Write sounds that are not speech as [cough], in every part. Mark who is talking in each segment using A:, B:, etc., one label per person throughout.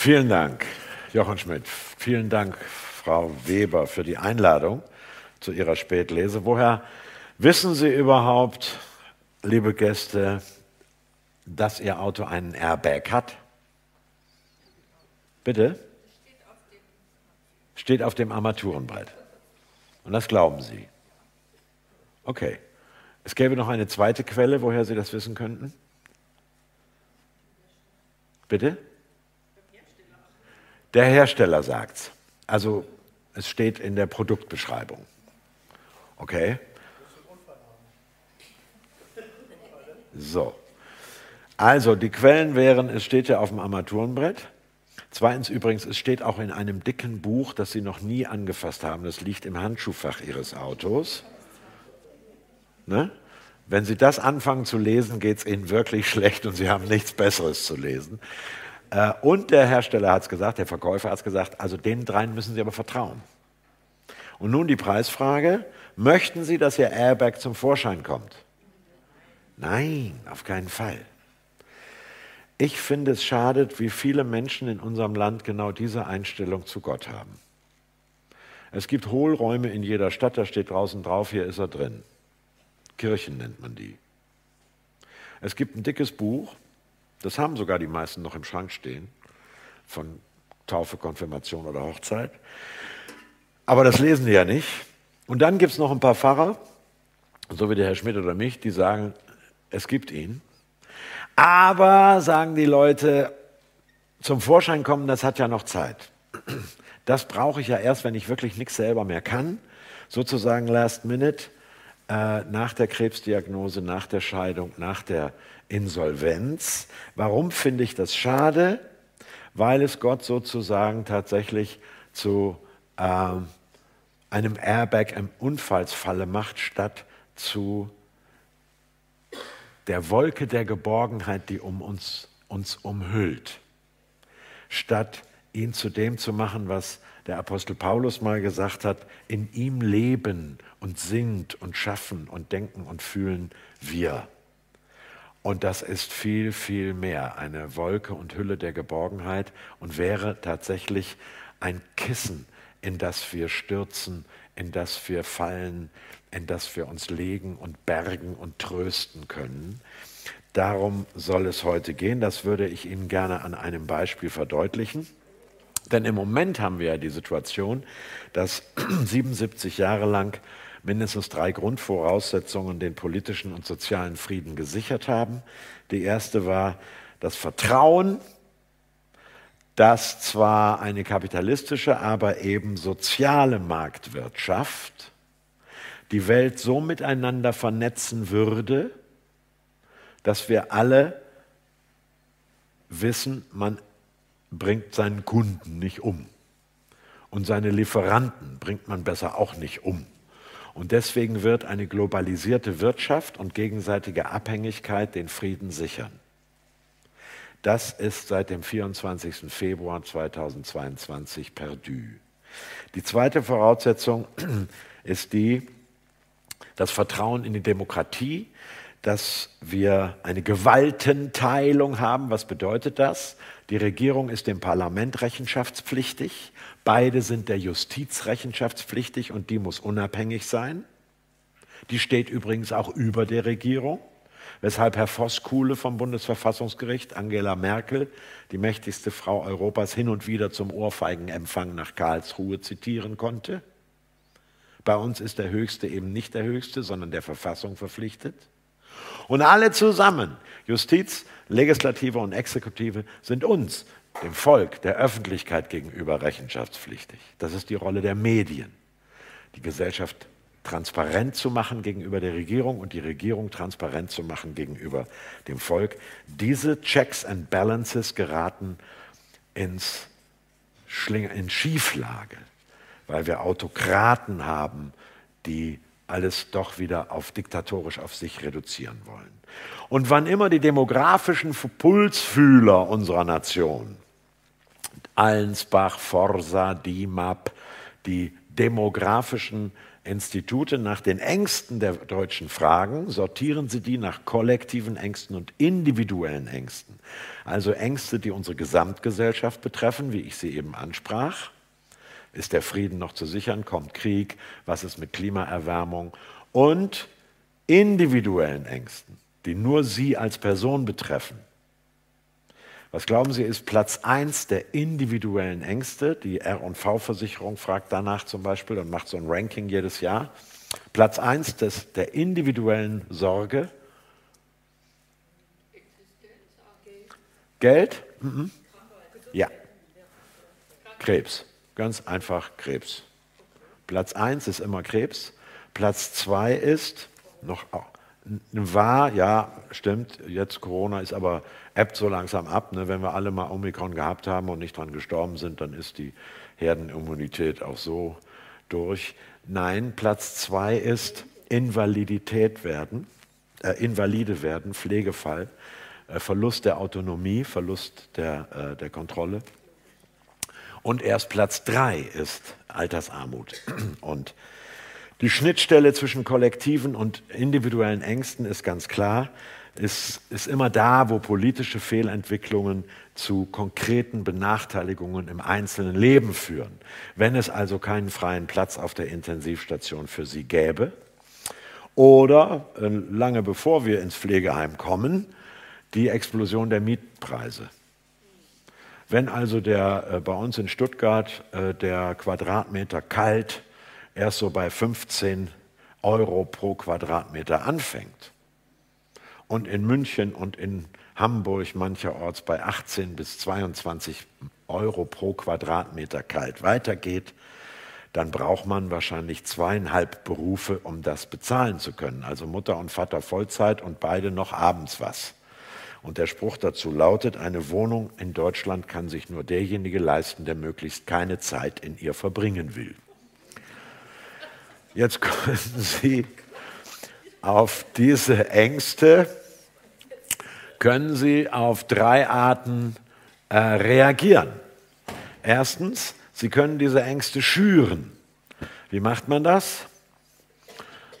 A: Vielen Dank, Jochen Schmidt. Vielen Dank, Frau Weber, für die Einladung zu Ihrer Spätlese. Woher wissen Sie überhaupt, liebe Gäste, dass Ihr Auto einen Airbag hat? Bitte? Steht auf dem Armaturenbrett. Und das glauben Sie. Okay. Es gäbe noch eine zweite Quelle, woher Sie das wissen könnten. Bitte? Der Hersteller sagt es. Also es steht in der Produktbeschreibung. Okay? So. Also die Quellen wären, es steht ja auf dem Armaturenbrett. Zweitens übrigens, es steht auch in einem dicken Buch, das Sie noch nie angefasst haben. Das liegt im Handschuhfach Ihres Autos. Ne? Wenn Sie das anfangen zu lesen, geht es Ihnen wirklich [laughs] schlecht und Sie haben nichts Besseres zu lesen. Äh, und der Hersteller hat es gesagt, der Verkäufer hat es gesagt, also den dreien müssen Sie aber vertrauen. Und nun die Preisfrage, möchten Sie, dass Ihr Airbag zum Vorschein kommt? Nein, auf keinen Fall. Ich finde es schade, wie viele Menschen in unserem Land genau diese Einstellung zu Gott haben. Es gibt Hohlräume in jeder Stadt, da steht draußen drauf, hier ist er drin. Kirchen nennt man die. Es gibt ein dickes Buch, das haben sogar die meisten noch im Schrank stehen, von Taufe, Konfirmation oder Hochzeit. Aber das lesen die ja nicht. Und dann gibt es noch ein paar Pfarrer, so wie der Herr Schmidt oder mich, die sagen, es gibt ihn. Aber, sagen die Leute, zum Vorschein kommen, das hat ja noch Zeit. Das brauche ich ja erst, wenn ich wirklich nichts selber mehr kann. Sozusagen last minute, äh, nach der Krebsdiagnose, nach der Scheidung, nach der Insolvenz. Warum finde ich das schade? Weil es Gott sozusagen tatsächlich zu äh, einem Airbag im Unfallsfalle macht, statt zu der Wolke der Geborgenheit, die um uns, uns umhüllt. Statt ihn zu dem zu machen, was der Apostel Paulus mal gesagt hat, in ihm leben und singt und schaffen und denken und fühlen wir. Und das ist viel, viel mehr eine Wolke und Hülle der Geborgenheit und wäre tatsächlich ein Kissen, in das wir stürzen, in das wir fallen, in das wir uns legen und bergen und trösten können. Darum soll es heute gehen. Das würde ich Ihnen gerne an einem Beispiel verdeutlichen. Denn im Moment haben wir ja die Situation, dass [clears throat] 77 Jahre lang mindestens drei Grundvoraussetzungen den politischen und sozialen Frieden gesichert haben. Die erste war das Vertrauen, dass zwar eine kapitalistische, aber eben soziale Marktwirtschaft die Welt so miteinander vernetzen würde, dass wir alle wissen, man bringt seinen Kunden nicht um. Und seine Lieferanten bringt man besser auch nicht um. Und deswegen wird eine globalisierte Wirtschaft und gegenseitige Abhängigkeit den Frieden sichern. Das ist seit dem 24. Februar 2022 perdu. Die zweite Voraussetzung [clears throat] ist die, das Vertrauen in die Demokratie, dass wir eine Gewaltenteilung haben. Was bedeutet das? Die Regierung ist dem Parlament rechenschaftspflichtig. Beide sind der Justiz rechenschaftspflichtig und die muss unabhängig sein. Die steht übrigens auch über der Regierung, weshalb Herr Voskuhle vom Bundesverfassungsgericht, Angela Merkel, die mächtigste Frau Europas, hin und wieder zum Ohrfeigenempfang nach Karlsruhe zitieren konnte. Bei uns ist der Höchste eben nicht der Höchste, sondern der Verfassung verpflichtet. Und alle zusammen, Justiz, Legislative und Exekutive, sind uns, dem Volk, der Öffentlichkeit gegenüber rechenschaftspflichtig. Das ist die Rolle der Medien, die Gesellschaft transparent zu machen gegenüber der Regierung und die Regierung transparent zu machen gegenüber dem Volk. Diese Checks and Balances geraten ins Schling in Schieflage, weil wir Autokraten haben, die alles doch wieder auf diktatorisch auf sich reduzieren wollen. Und wann immer die demografischen Pulsfühler unserer Nation, Allensbach, Forsa, DIMAP, die demografischen Institute nach den Ängsten der Deutschen fragen, sortieren sie die nach kollektiven Ängsten und individuellen Ängsten. Also Ängste, die unsere Gesamtgesellschaft betreffen, wie ich sie eben ansprach. Ist der Frieden noch zu sichern? Kommt Krieg? Was ist mit Klimaerwärmung? Und individuellen Ängsten, die nur Sie als Person betreffen. Was glauben Sie, ist Platz 1 der individuellen Ängste? Die RV-Versicherung fragt danach zum Beispiel und macht so ein Ranking jedes Jahr. Platz 1 des, der individuellen Sorge. Geld? Mhm. Ja. Krebs. Ganz einfach Krebs. Platz 1 ist immer Krebs. Platz 2 ist noch war, ja, stimmt, jetzt Corona ist aber ebbt so langsam ab. Ne? Wenn wir alle mal Omikron gehabt haben und nicht dran gestorben sind, dann ist die Herdenimmunität auch so durch. Nein, Platz zwei ist Invalidität werden, äh, Invalide werden, Pflegefall, äh, Verlust der Autonomie, Verlust der, äh, der Kontrolle. Und erst Platz drei ist Altersarmut. Und die Schnittstelle zwischen kollektiven und individuellen Ängsten ist ganz klar, ist, ist immer da, wo politische Fehlentwicklungen zu konkreten Benachteiligungen im einzelnen Leben führen. Wenn es also keinen freien Platz auf der Intensivstation für sie gäbe oder äh, lange bevor wir ins Pflegeheim kommen, die Explosion der Mietpreise. Wenn also der, äh, bei uns in Stuttgart äh, der Quadratmeter kalt erst so bei 15 Euro pro Quadratmeter anfängt und in München und in Hamburg mancherorts bei 18 bis 22 Euro pro Quadratmeter kalt weitergeht, dann braucht man wahrscheinlich zweieinhalb Berufe, um das bezahlen zu können. Also Mutter und Vater Vollzeit und beide noch abends was. Und der Spruch dazu lautet, eine Wohnung in Deutschland kann sich nur derjenige leisten, der möglichst keine Zeit in ihr verbringen will. Jetzt können Sie auf diese Ängste, können Sie auf drei Arten äh, reagieren. Erstens, Sie können diese Ängste schüren. Wie macht man das?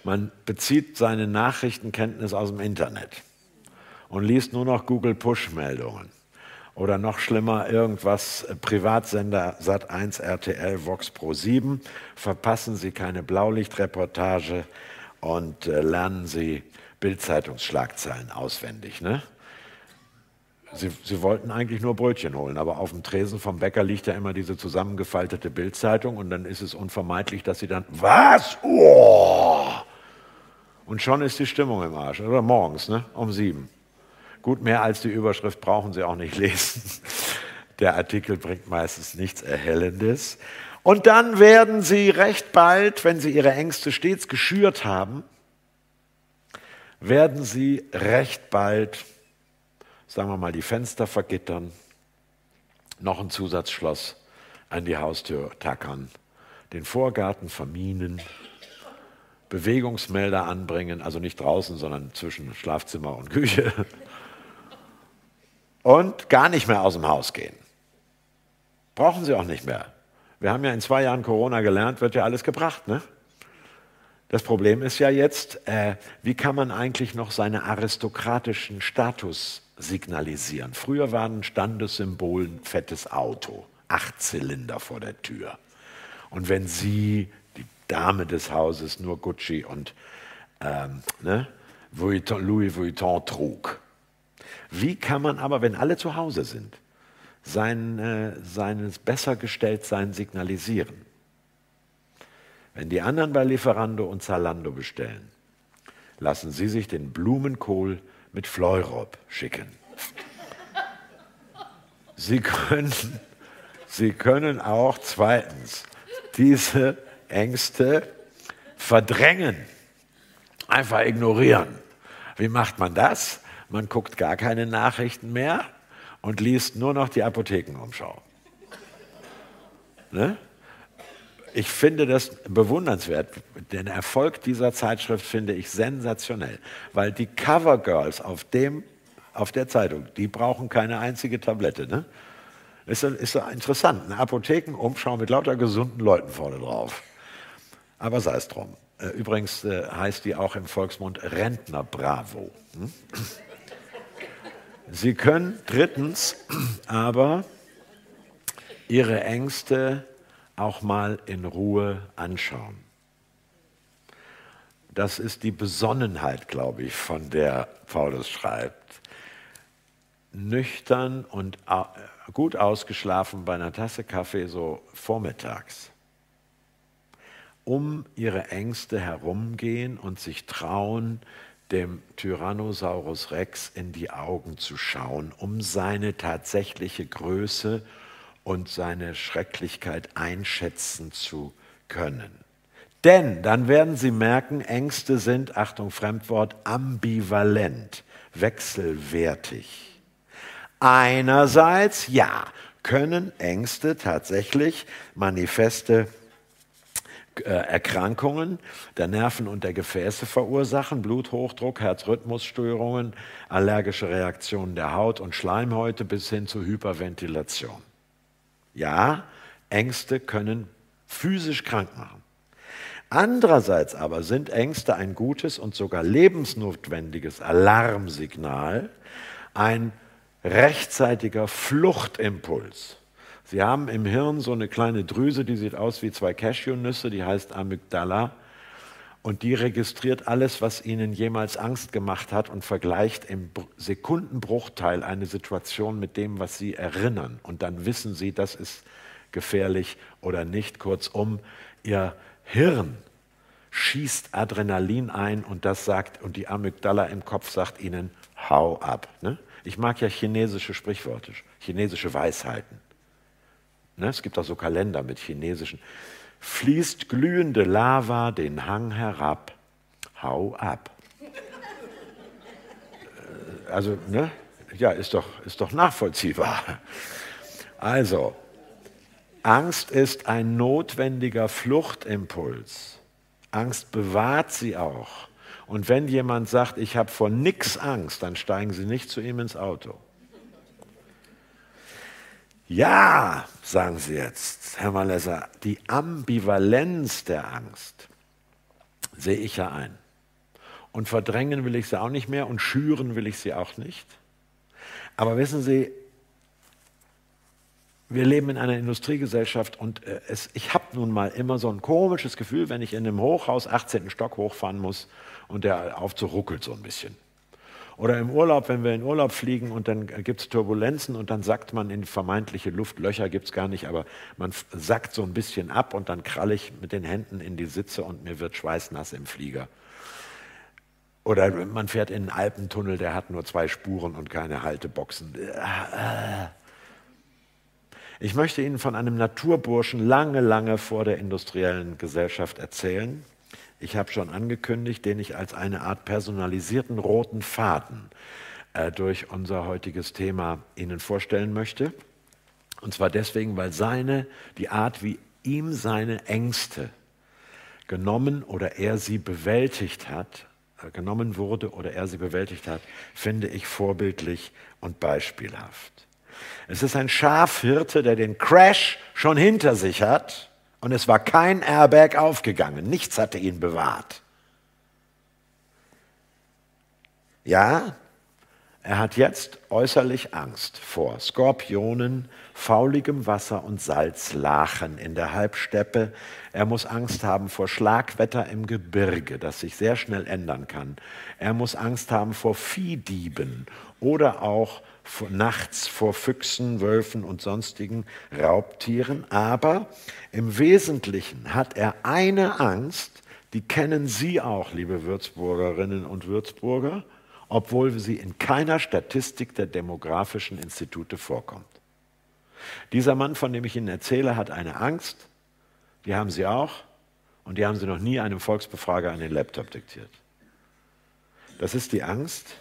A: Man bezieht seine Nachrichtenkenntnis aus dem Internet und liest nur noch Google Push-Meldungen oder noch schlimmer irgendwas äh, Privatsender Sat1 RTL Vox Pro 7 verpassen Sie keine Blaulichtreportage und äh, lernen Sie Bildzeitungsschlagzeilen auswendig, ne? Sie, Sie, wollten eigentlich nur Brötchen holen, aber auf dem Tresen vom Bäcker liegt ja immer diese zusammengefaltete Bildzeitung und dann ist es unvermeidlich, dass Sie dann was? Oh! Und schon ist die Stimmung im Arsch. Oder morgens, ne? Um sieben. Gut, mehr als die Überschrift brauchen Sie auch nicht lesen. Der Artikel bringt meistens nichts Erhellendes. Und dann werden Sie recht bald, wenn Sie Ihre Ängste stets geschürt haben, werden Sie recht bald, sagen wir mal, die Fenster vergittern, noch ein Zusatzschloss an die Haustür tackern, den Vorgarten verminen, Bewegungsmelder anbringen, also nicht draußen, sondern zwischen Schlafzimmer und Küche und gar nicht mehr aus dem Haus gehen. Brauchen sie auch nicht mehr. Wir haben ja in zwei Jahren Corona gelernt, wird ja alles gebracht. Ne? Das Problem ist ja jetzt, äh, wie kann man eigentlich noch seinen aristokratischen Status signalisieren? Früher war ein Standessymbol ein fettes Auto, acht Zylinder vor der Tür. Und wenn Sie, die Dame des Hauses, nur Gucci und ähm, ne, Louis Vuitton trug, wie kann man aber, wenn alle zu Hause sind, sein, äh, seines Bessergestelltsein signalisieren? Wenn die anderen bei Lieferando und Zalando bestellen, lassen sie sich den Blumenkohl mit Fleurop schicken. Sie können, sie können auch zweitens diese Ängste verdrängen, einfach ignorieren. Wie macht man das? Man guckt gar keine Nachrichten mehr und liest nur noch die Apothekenumschau. Ne? Ich finde das bewundernswert. Den Erfolg dieser Zeitschrift finde ich sensationell, weil die Covergirls auf, auf der Zeitung, die brauchen keine einzige Tablette. Ne? Ist, ist interessant. Eine Apothekenumschau mit lauter gesunden Leuten vorne drauf. Aber sei es drum. Äh, übrigens äh, heißt die auch im Volksmund Rentner Bravo. Hm? Sie können drittens aber ihre Ängste auch mal in Ruhe anschauen. Das ist die Besonnenheit, glaube ich, von der Paulus schreibt. Nüchtern und gut ausgeschlafen bei einer Tasse Kaffee so vormittags. Um ihre Ängste herumgehen und sich trauen, dem Tyrannosaurus Rex in die Augen zu schauen, um seine tatsächliche Größe und seine Schrecklichkeit einschätzen zu können. Denn dann werden Sie merken, Ängste sind, Achtung Fremdwort, ambivalent, wechselwertig. Einerseits, ja, können Ängste tatsächlich manifeste Erkrankungen der Nerven und der Gefäße verursachen, Bluthochdruck, Herzrhythmusstörungen, allergische Reaktionen der Haut und Schleimhäute bis hin zu Hyperventilation. Ja, Ängste können physisch krank machen. Andererseits aber sind Ängste ein gutes und sogar lebensnotwendiges Alarmsignal, ein rechtzeitiger Fluchtimpuls. Sie haben im Hirn so eine kleine Drüse, die sieht aus wie zwei Cashewnüsse, die heißt Amygdala. Und die registriert alles, was ihnen jemals Angst gemacht hat und vergleicht im Sekundenbruchteil eine Situation mit dem, was sie erinnern. Und dann wissen sie, das ist gefährlich oder nicht. Kurzum, ihr Hirn schießt Adrenalin ein und das sagt, und die Amygdala im Kopf sagt ihnen, hau ab. Ne? Ich mag ja chinesische Sprichworte, chinesische Weisheiten. Ne, es gibt auch so Kalender mit chinesischen. Fließt glühende Lava den Hang herab, hau ab. Äh, also, ne? Ja, ist doch, ist doch nachvollziehbar. Also, Angst ist ein notwendiger Fluchtimpuls. Angst bewahrt sie auch. Und wenn jemand sagt, ich habe vor nichts Angst, dann steigen Sie nicht zu ihm ins Auto. Ja, sagen Sie jetzt, Herr Malesser, die Ambivalenz der Angst sehe ich ja ein. Und verdrängen will ich sie auch nicht mehr und schüren will ich sie auch nicht. Aber wissen Sie, wir leben in einer Industriegesellschaft und äh, es, ich habe nun mal immer so ein komisches Gefühl, wenn ich in einem Hochhaus 18. Stock hochfahren muss und der Aufzug ruckelt so ein bisschen. Oder im Urlaub, wenn wir in Urlaub fliegen und dann gibt es Turbulenzen und dann sackt man in vermeintliche Luftlöcher, gibt es gar nicht, aber man sackt so ein bisschen ab und dann kralle ich mit den Händen in die Sitze und mir wird schweißnass im Flieger. Oder man fährt in einen Alpentunnel, der hat nur zwei Spuren und keine Halteboxen. Ich möchte Ihnen von einem Naturburschen lange, lange vor der industriellen Gesellschaft erzählen ich habe schon angekündigt, den ich als eine Art personalisierten roten Faden äh, durch unser heutiges Thema Ihnen vorstellen möchte. Und zwar deswegen, weil seine, die Art, wie ihm seine Ängste genommen oder er sie bewältigt hat, äh, genommen wurde oder er sie bewältigt hat, finde ich vorbildlich und beispielhaft. Es ist ein Schafhirte, der den Crash schon hinter sich hat und es war kein Airbag aufgegangen. Nichts hatte ihn bewahrt. Ja, er hat jetzt äußerlich Angst vor Skorpionen, fauligem Wasser und Salzlachen in der Halbsteppe. Er muss Angst haben vor Schlagwetter im Gebirge, das sich sehr schnell ändern kann. Er muss Angst haben vor Viehdieben oder auch nachts vor Füchsen, Wölfen und sonstigen Raubtieren. Aber im Wesentlichen hat er eine Angst, die kennen Sie auch, liebe Würzburgerinnen und Würzburger, obwohl sie in keiner Statistik der demografischen Institute vorkommt. Dieser Mann, von dem ich Ihnen erzähle, hat eine Angst, die haben Sie auch, und die haben Sie noch nie einem Volksbefrager an den Laptop diktiert. Das ist die Angst,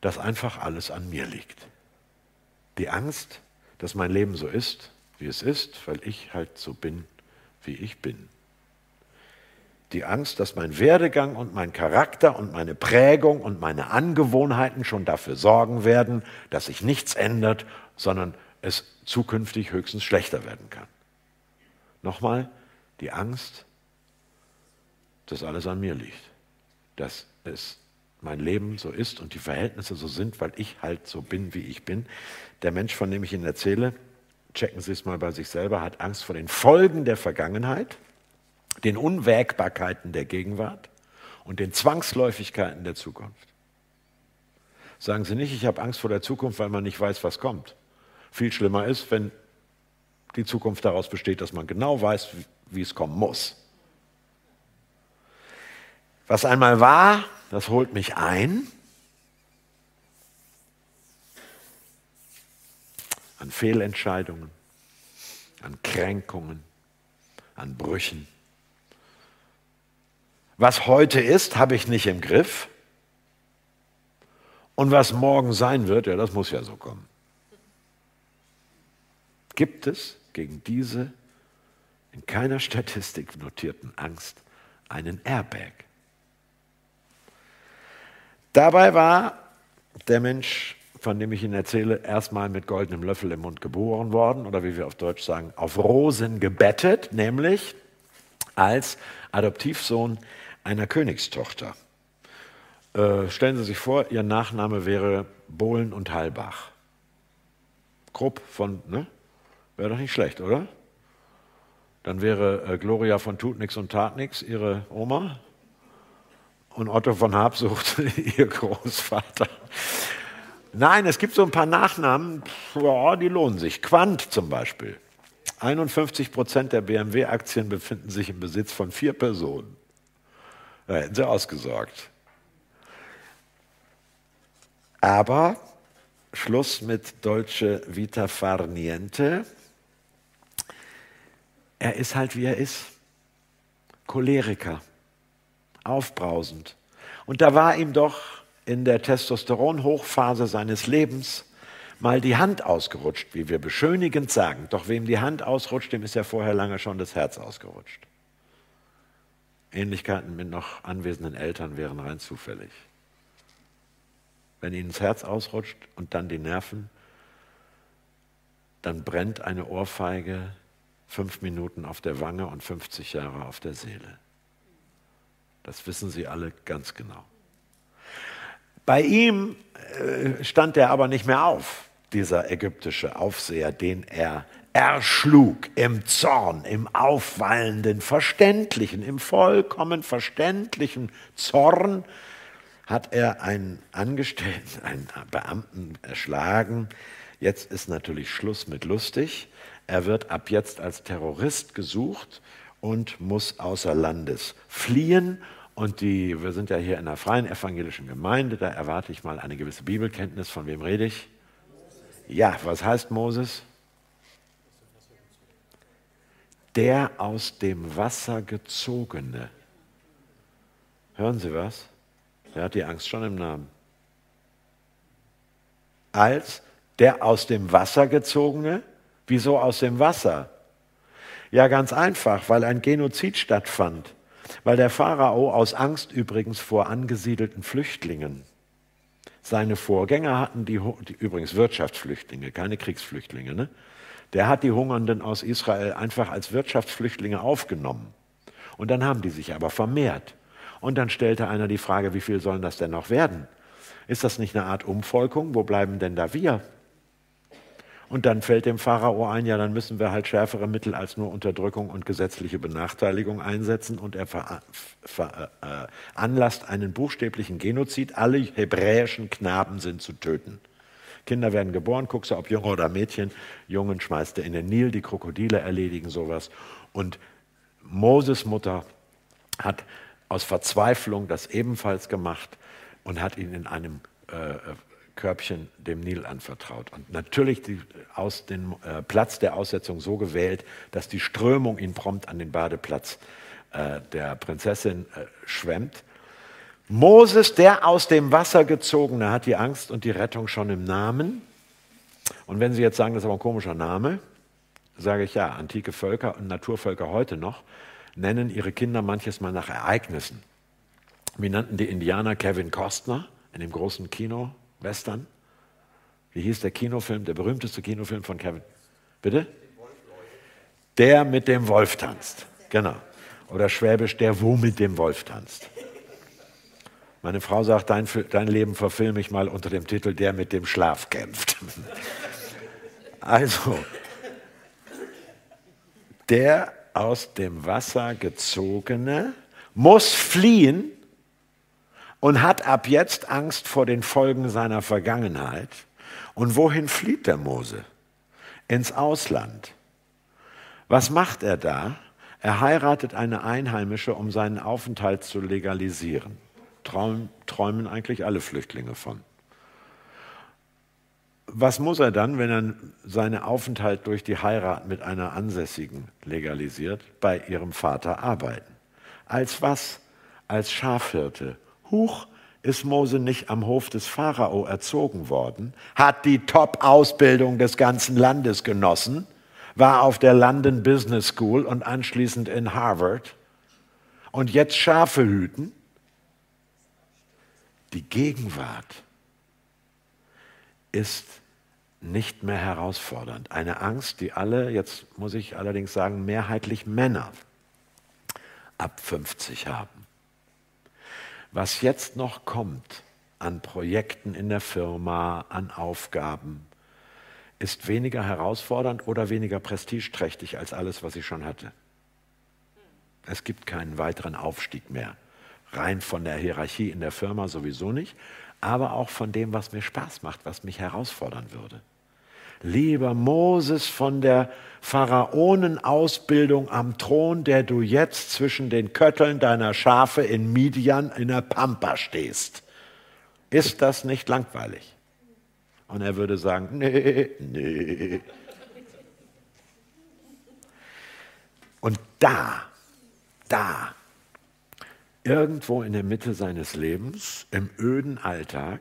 A: dass einfach alles an mir liegt. Die Angst, dass mein Leben so ist, wie es ist, weil ich halt so bin, wie ich bin. Die Angst, dass mein Werdegang und mein Charakter und meine Prägung und meine Angewohnheiten schon dafür sorgen werden, dass sich nichts ändert, sondern es zukünftig höchstens schlechter werden kann. Nochmal, Die Angst, dass alles an mir liegt. Dass es mein Leben so ist und die Verhältnisse so sind, weil ich halt so bin, wie ich bin. Der Mensch, von dem ich Ihnen erzähle, checken Sie es mal bei sich selber, hat Angst vor den Folgen der Vergangenheit, den Unwägbarkeiten der Gegenwart und den Zwangsläufigkeiten der Zukunft. Sagen Sie nicht, ich habe Angst vor der Zukunft, weil man nicht weiß, was kommt. Viel schlimmer ist, wenn die Zukunft daraus besteht, dass man genau weiß, wie, es kommen muss. Was einmal war, das holt mich ein. An Fehlentscheidungen, an Kränkungen, an Brüchen. Was heute ist, habe ich nicht im Griff. Und was morgen sein wird, ja, das muss ja so kommen. Gibt es gegen diese in keiner Statistik notierten Angst einen Airbag? Dabei war der Mensch, von dem ich Ihnen erzähle, erstmal mit goldenem Löffel im Mund geboren worden oder wie wir auf Deutsch sagen, auf Rosen gebettet, nämlich als Adoptivsohn einer Königstochter. Äh, stellen Sie sich vor, Ihr Nachname wäre Bohlen und Halbach. Grob von, ne? Wäre doch nicht schlecht, oder? Dann wäre äh, Gloria von Tutnix und Tatnix Ihre Oma und Otto von Habsucht, [laughs] ihr Großvater. Nein, es gibt so ein paar Nachnamen, ja, die lohnen sich. Quant zum Beispiel. 51 Prozent der BMW-Aktien befinden sich im Besitz von vier Personen. Da hätten sie ausgesorgt. Aber Schluss mit Dolce Vita Far Niente. Er ist halt wie er ist. Choleriker aufbrausend. Und da war ihm doch in der Testosteronhochphase seines Lebens mal die Hand ausgerutscht, wie wir beschönigend sagen. Doch wem die Hand ausrutscht, dem ist ja vorher lange schon das Herz ausgerutscht. Ähnlichkeiten mit noch anwesenden Eltern wären rein zufällig. Wenn ihnen das Herz ausrutscht und dann die Nerven, dann brennt eine Ohrfeige fünf Minuten auf der Wange und 50 Jahre auf der Seele. Das wissen Sie alle ganz genau. Bei ihm äh, stand er aber nicht mehr auf, dieser ägyptische Aufseher, den er erschlug im Zorn, im aufwallenden, verständlichen, im vollkommen verständlichen Zorn hat er einen Angestellten, [laughs] einen Beamten erschlagen. Jetzt ist natürlich Schluss mit lustig. Er wird ab jetzt als Terrorist gesucht und muss außer Landes fliehen und die, wir sind ja hier in einer freien evangelischen Gemeinde, da erwarte ich mal eine gewisse Bibelkenntnis. Von wem rede ich? Ja, was heißt Moses? Der aus dem Wasser gezogene. Hören Sie was? Er hat die Angst schon im Namen. Als der aus dem Wasser gezogene? Wieso aus dem Wasser? Ja, ganz einfach, weil ein Genozid stattfand weil der Pharao aus Angst übrigens vor angesiedelten Flüchtlingen, seine Vorgänger hatten die, die übrigens Wirtschaftsflüchtlinge, keine Kriegsflüchtlinge, ne? der hat die Hungernden aus Israel einfach als Wirtschaftsflüchtlinge aufgenommen. Und dann haben die sich aber vermehrt. Und dann stellte einer die Frage, wie viel sollen das denn noch werden? Ist das nicht eine Art Umvolkung? Wo bleiben denn da wir? Und dann fällt dem Pharao ein, ja, dann müssen wir halt schärfere Mittel als nur Unterdrückung und gesetzliche Benachteiligung einsetzen. Und er veranlasst äh, einen buchstäblichen Genozid. Alle hebräischen Knaben sind zu töten. Kinder werden geboren, guckst du, ob Junge oder Mädchen. Jungen schmeißt er in den Nil, die Krokodile erledigen sowas. Und Moses Mutter hat aus Verzweiflung das ebenfalls gemacht und hat ihn in einem äh, Körbchen dem Nil anvertraut. Und natürlich die, aus dem äh, Platz der Aussetzung so gewählt, dass die Strömung ihn prompt an den Badeplatz äh, der Prinzessin äh, schwemmt. Moses, der aus dem Wasser gezogene, hat die Angst und die Rettung schon im Namen. Und wenn Sie jetzt sagen, das ist aber ein komischer Name, sage ich ja, antike Völker und Naturvölker heute noch nennen ihre Kinder manches Mal nach Ereignissen. Wie nannten die Indianer Kevin Costner in dem großen Kino Western. Wie hieß der Kinofilm, der berühmteste Kinofilm von Kevin? Bitte? Der mit dem Wolf tanzt. Genau. Oder Schwäbisch, der wo mit dem Wolf tanzt. Meine Frau sagt, dein, dein Leben verfilme ich mal unter dem Titel Der mit dem Schlaf kämpft. [laughs] Also, der aus dem Wasser gezogene muss fliehen und hat ab jetzt Angst vor den Folgen seiner Vergangenheit. Und wohin flieht der Mose? Ins Ausland. Was macht er da? Er heiratet eine Einheimische, um seinen Aufenthalt zu legalisieren. Traum, träumen eigentlich alle Flüchtlinge von. Was muss er dann, wenn er seinen Aufenthalt durch die Heirat mit einer Ansässigen legalisiert? Bei ihrem Vater arbeiten. Als was? Als Schafhirte. Huch, ist Mose nicht am Hof des Pharao erzogen worden, hat die Top-Ausbildung des ganzen Landes genossen, war auf der London Business School und anschließend in Harvard und jetzt Schafe hüten? Die Gegenwart ist nicht mehr herausfordernd. Eine Angst, die alle, jetzt muss ich allerdings sagen, mehrheitlich Männer ab 50 haben. Was jetzt noch kommt an Projekten in der Firma, an Aufgaben, ist weniger herausfordernd oder weniger prestigeträchtig als alles, was ich schon hatte. Es gibt keinen weiteren Aufstieg mehr. Rein von der Hierarchie in der Firma sowieso nicht, aber auch von dem, was mir Spaß macht, was mich herausfordern würde. Lieber Moses von der Pharaonenausbildung am Thron, der du jetzt zwischen den Kötteln deiner Schafe in Midian in der Pampa stehst. Ist das nicht langweilig? Und er würde sagen, nee, nee. Und da, da irgendwo in der Mitte seines Lebens, im öden Alltag,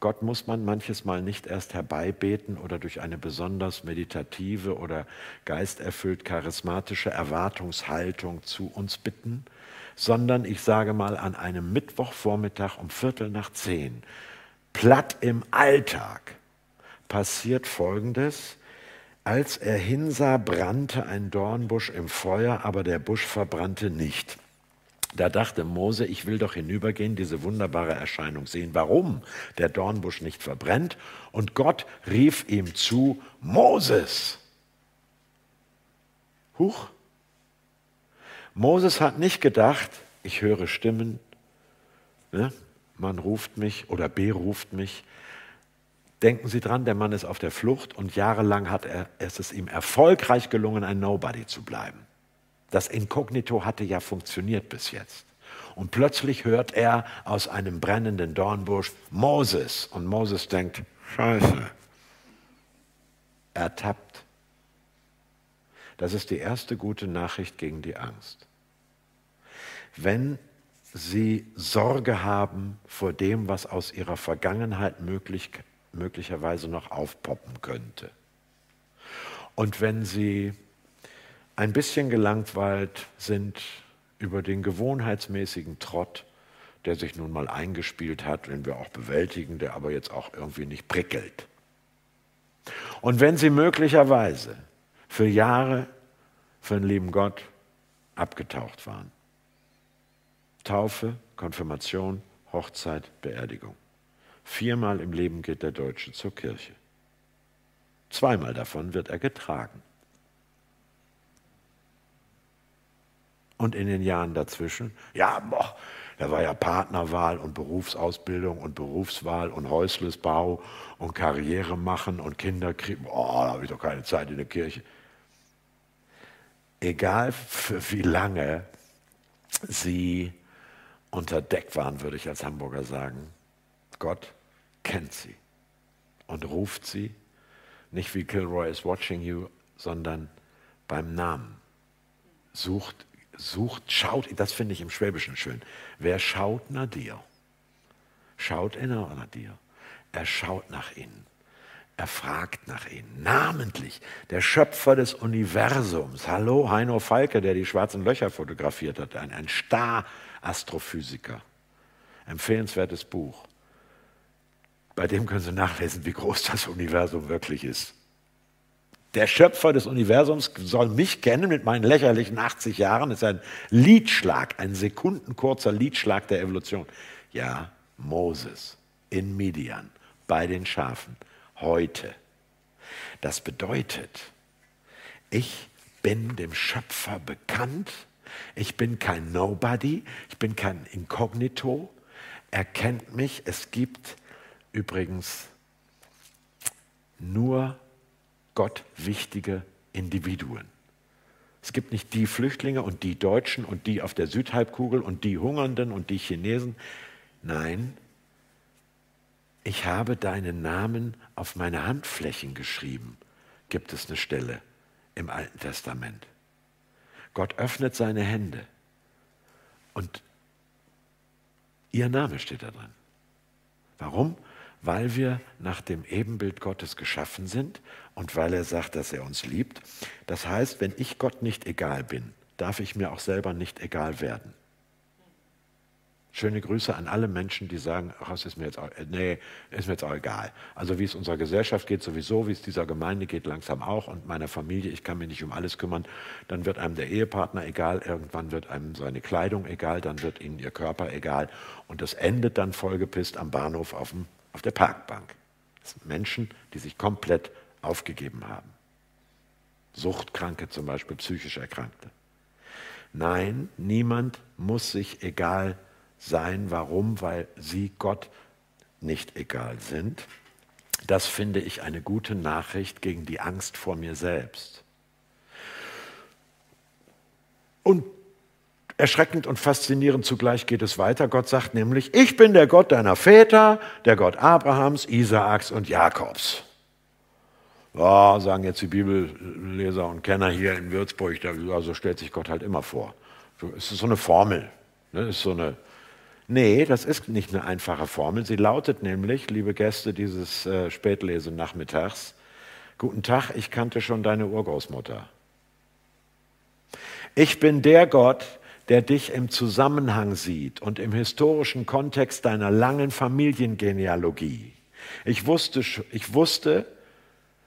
A: Gott muss man manches Mal nicht erst herbeibeten oder durch eine besonders meditative oder geisterfüllt charismatische Erwartungshaltung zu uns bitten, sondern ich sage mal an einem Mittwochvormittag um Viertel nach zehn, platt im Alltag, passiert Folgendes. Als er hinsah, brannte ein Dornbusch im Feuer, aber der Busch verbrannte nicht. Da dachte Mose, ich will doch hinübergehen, diese wunderbare Erscheinung sehen, warum der Dornbusch nicht verbrennt. Und Gott rief ihm zu, Moses. Huch. Moses hat nicht gedacht, ich höre Stimmen, ne? man ruft mich oder beruft mich. Denken Sie dran, der Mann ist auf der Flucht und jahrelang hat er, es ist ihm erfolgreich gelungen, ein Nobody zu bleiben. Das Inkognito hatte ja funktioniert bis jetzt. Und plötzlich hört er aus einem brennenden Dornbusch Moses. Und Moses denkt, scheiße, ertappt. Das ist die erste gute Nachricht gegen die Angst. Wenn Sie Sorge haben vor dem, was aus Ihrer Vergangenheit möglich, möglicherweise noch aufpoppen könnte. Und wenn Sie ein bisschen gelangweilt sind über den gewohnheitsmäßigen Trott, der sich nun mal eingespielt hat, den wir auch bewältigen, der aber jetzt auch irgendwie nicht prickelt. Und wenn sie möglicherweise für Jahre für den lieben Gott abgetaucht waren. Taufe, Konfirmation, Hochzeit, Beerdigung. Viermal im Leben geht der Deutsche zur Kirche. Zweimal davon wird er getragen. Und in den Jahren dazwischen, ja, boah, da war ja Partnerwahl und Berufsausbildung und Berufswahl und Häuslesbau und Karriere machen und Kinder kriegen. Boah, da habe ich doch keine Zeit in der Kirche. Egal für wie lange sie unter Deck waren, würde ich als Hamburger sagen, Gott kennt sie und ruft sie nicht wie Kilroy is watching you, sondern beim Namen. Sucht sucht, schaut, das finde ich im Schwäbischen schön. Wer schaut nach dir? Schaut inner nach dir. Er schaut nach ihnen. Er fragt nach ihnen, namentlich der Schöpfer des Universums. Hallo, Heino Falke, der die schwarzen Löcher fotografiert hat, ein, ein Star-Astrophysiker. Empfehlenswertes Buch. Bei dem können Sie nachlesen, wie groß das Universum wirklich ist. Der Schöpfer des Universums soll mich kennen mit meinen lächerlichen 80 Jahren. Das ist ein Liedschlag, ein sekundenkurzer Liedschlag der Evolution. Ja, Moses in Midian bei den Schafen heute. Das bedeutet, ich bin dem Schöpfer bekannt. Ich bin kein Nobody, ich bin kein Inkognito. Er kennt mich. Es gibt übrigens nur Gott wichtige Individuen. Es gibt nicht die Flüchtlinge und die Deutschen und die auf der Südhalbkugel und die Hungernden und die Chinesen. Nein, ich habe deinen Namen auf meine Handflächen geschrieben, gibt es eine Stelle im Alten Testament. Gott öffnet seine Hände und ihr Name steht da drin. Warum? Weil wir nach dem Ebenbild Gottes geschaffen sind und weil er sagt, dass er uns liebt. Das heißt, wenn ich Gott nicht egal bin, darf ich mir auch selber nicht egal werden. Schöne Grüße an alle Menschen, die sagen, ach, es ist mir jetzt auch, nee, ist mir jetzt auch egal. Also wie es unserer Gesellschaft geht sowieso, wie es dieser Gemeinde geht langsam auch und meiner Familie, ich kann mich nicht um alles kümmern. Dann wird einem der Ehepartner egal, irgendwann wird einem seine Kleidung egal, dann wird ihnen ihr Körper egal und das endet dann vollgepisst am Bahnhof auf, dem, auf der Parkbank. Das sind Menschen, die sich komplett aufgegeben haben. Suchtkranke zum Beispiel, psychisch Erkrankte. Nein, niemand muss sich egal sein. Warum? Weil sie Gott nicht egal sind. Das finde ich eine gute Nachricht gegen die Angst vor mir selbst. Und erschreckend und faszinierend zugleich geht es weiter. Gott sagt nämlich, ich bin der Gott deiner Väter, der Gott Abrahams, Isaaks und Jakobs. Ja, sagen jetzt die Bibelleser und Kenner hier in Würzburg, da, so stellt sich Gott halt immer vor. Es ist so eine Formel, ne? ist so eine Nee, das ist nicht eine einfache Formel. Sie lautet nämlich, liebe Gäste dieses äh, Spätlese-Nachmittags, Guten Tag, ich kannte schon deine Urgroßmutter. Ich bin der Gott, der dich im Zusammenhang sieht und im historischen Kontext deiner langen Familiengenealogie. Ich wusste, ich wusste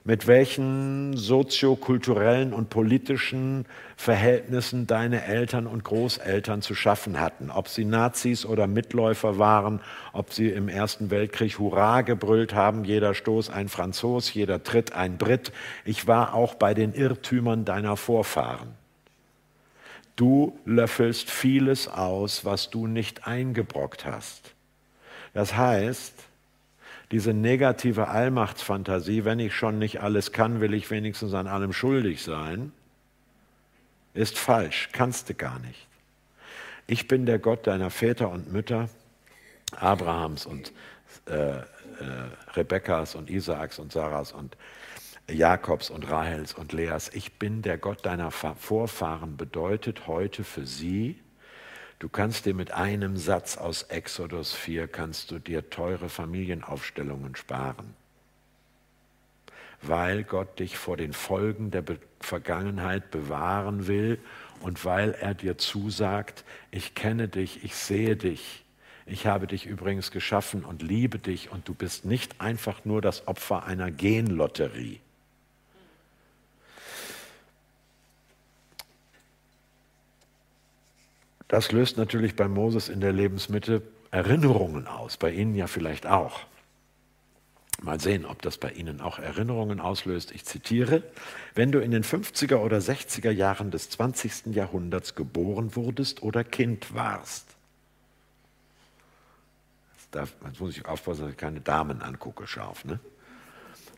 A: mit welchen soziokulturellen und politischen Verhältnissen deine Eltern und Großeltern zu schaffen hatten. Ob sie Nazis oder Mitläufer waren, ob sie im Ersten Weltkrieg Hurra gebrüllt haben, jeder Stoß ein Franzos, jeder Tritt ein Brit. Ich war auch bei den Irrtümern deiner Vorfahren. Du löffelst vieles aus, was du nicht eingebrockt hast. Das heißt, diese negative Allmachtsfantasie, wenn ich schon nicht alles kann, will ich wenigstens an allem schuldig sein, ist falsch, kannst du gar nicht. Ich bin der Gott deiner Väter und Mütter, Abrahams und äh, äh, Rebekkas und Isaaks und Sarahs und Jakobs und Rahels und Leas. Ich bin der Gott deiner Vorfahren bedeutet heute für sie, Du kannst dir mit einem Satz aus Exodus 4, kannst du dir teure Familienaufstellungen sparen, weil Gott dich vor den Folgen der Be Vergangenheit bewahren will und weil er dir zusagt, ich kenne dich, ich sehe dich, ich habe dich übrigens geschaffen und liebe dich und du bist nicht einfach nur das Opfer einer Genlotterie. Das löst natürlich bei Moses in der Lebensmitte Erinnerungen aus, bei Ihnen ja vielleicht auch. Mal sehen, ob das bei Ihnen auch Erinnerungen auslöst. Ich zitiere, wenn du in den 50er oder 60er Jahren des 20. Jahrhunderts geboren wurdest oder Kind warst. Darf, jetzt muss ich aufpassen, dass ich keine Damen angucke, scharf. Ne?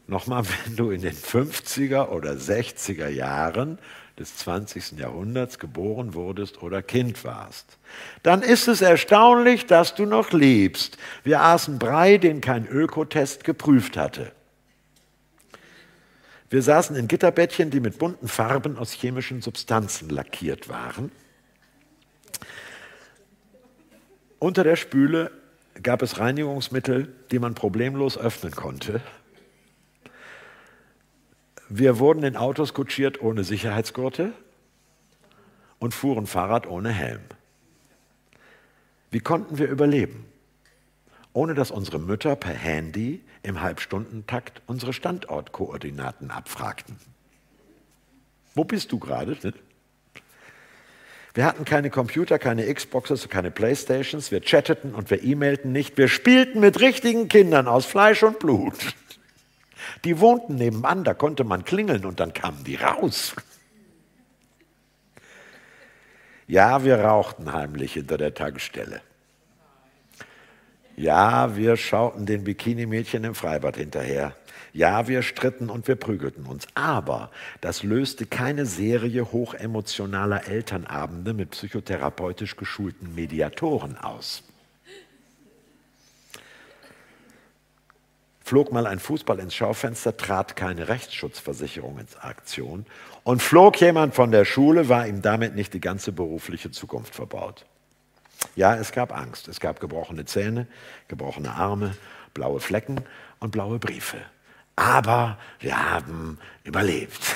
A: Nochmal, wenn du in den 50er oder 60er Jahren des 20. Jahrhunderts geboren wurdest oder Kind warst. Dann ist es erstaunlich, dass du noch lebst. Wir aßen Brei, den kein Ökotest geprüft hatte. Wir saßen in Gitterbettchen, die mit bunten Farben aus chemischen Substanzen lackiert waren. Unter der Spüle gab es Reinigungsmittel, die man problemlos öffnen konnte. Wir wurden in Autos kutschiert ohne Sicherheitsgurte und fuhren Fahrrad ohne Helm. Wie konnten wir überleben? Ohne dass unsere Mütter per Handy im Halbstundentakt unsere Standortkoordinaten abfragten. Wo bist du gerade? Wir hatten keine Computer, keine Xboxes, keine Playstations, wir chatteten und wir e-mailten nicht, wir spielten mit richtigen Kindern aus Fleisch und Blut. Die wohnten nebenan, da konnte man klingeln und dann kamen die raus. Ja, wir rauchten heimlich hinter der Tankstelle. Ja, wir schauten den Bikini-Mädchen im Freibad hinterher. Ja, wir stritten und wir prügelten uns. Aber das löste keine Serie hochemotionaler Elternabende mit psychotherapeutisch geschulten Mediatoren aus. Flog mal ein Fußball ins Schaufenster, trat keine Rechtsschutzversicherung ins Aktion und flog jemand von der Schule, war ihm damit nicht die ganze berufliche Zukunft verbaut. Ja, es gab Angst, es gab gebrochene Zähne, gebrochene Arme, blaue Flecken und blaue Briefe. Aber wir haben überlebt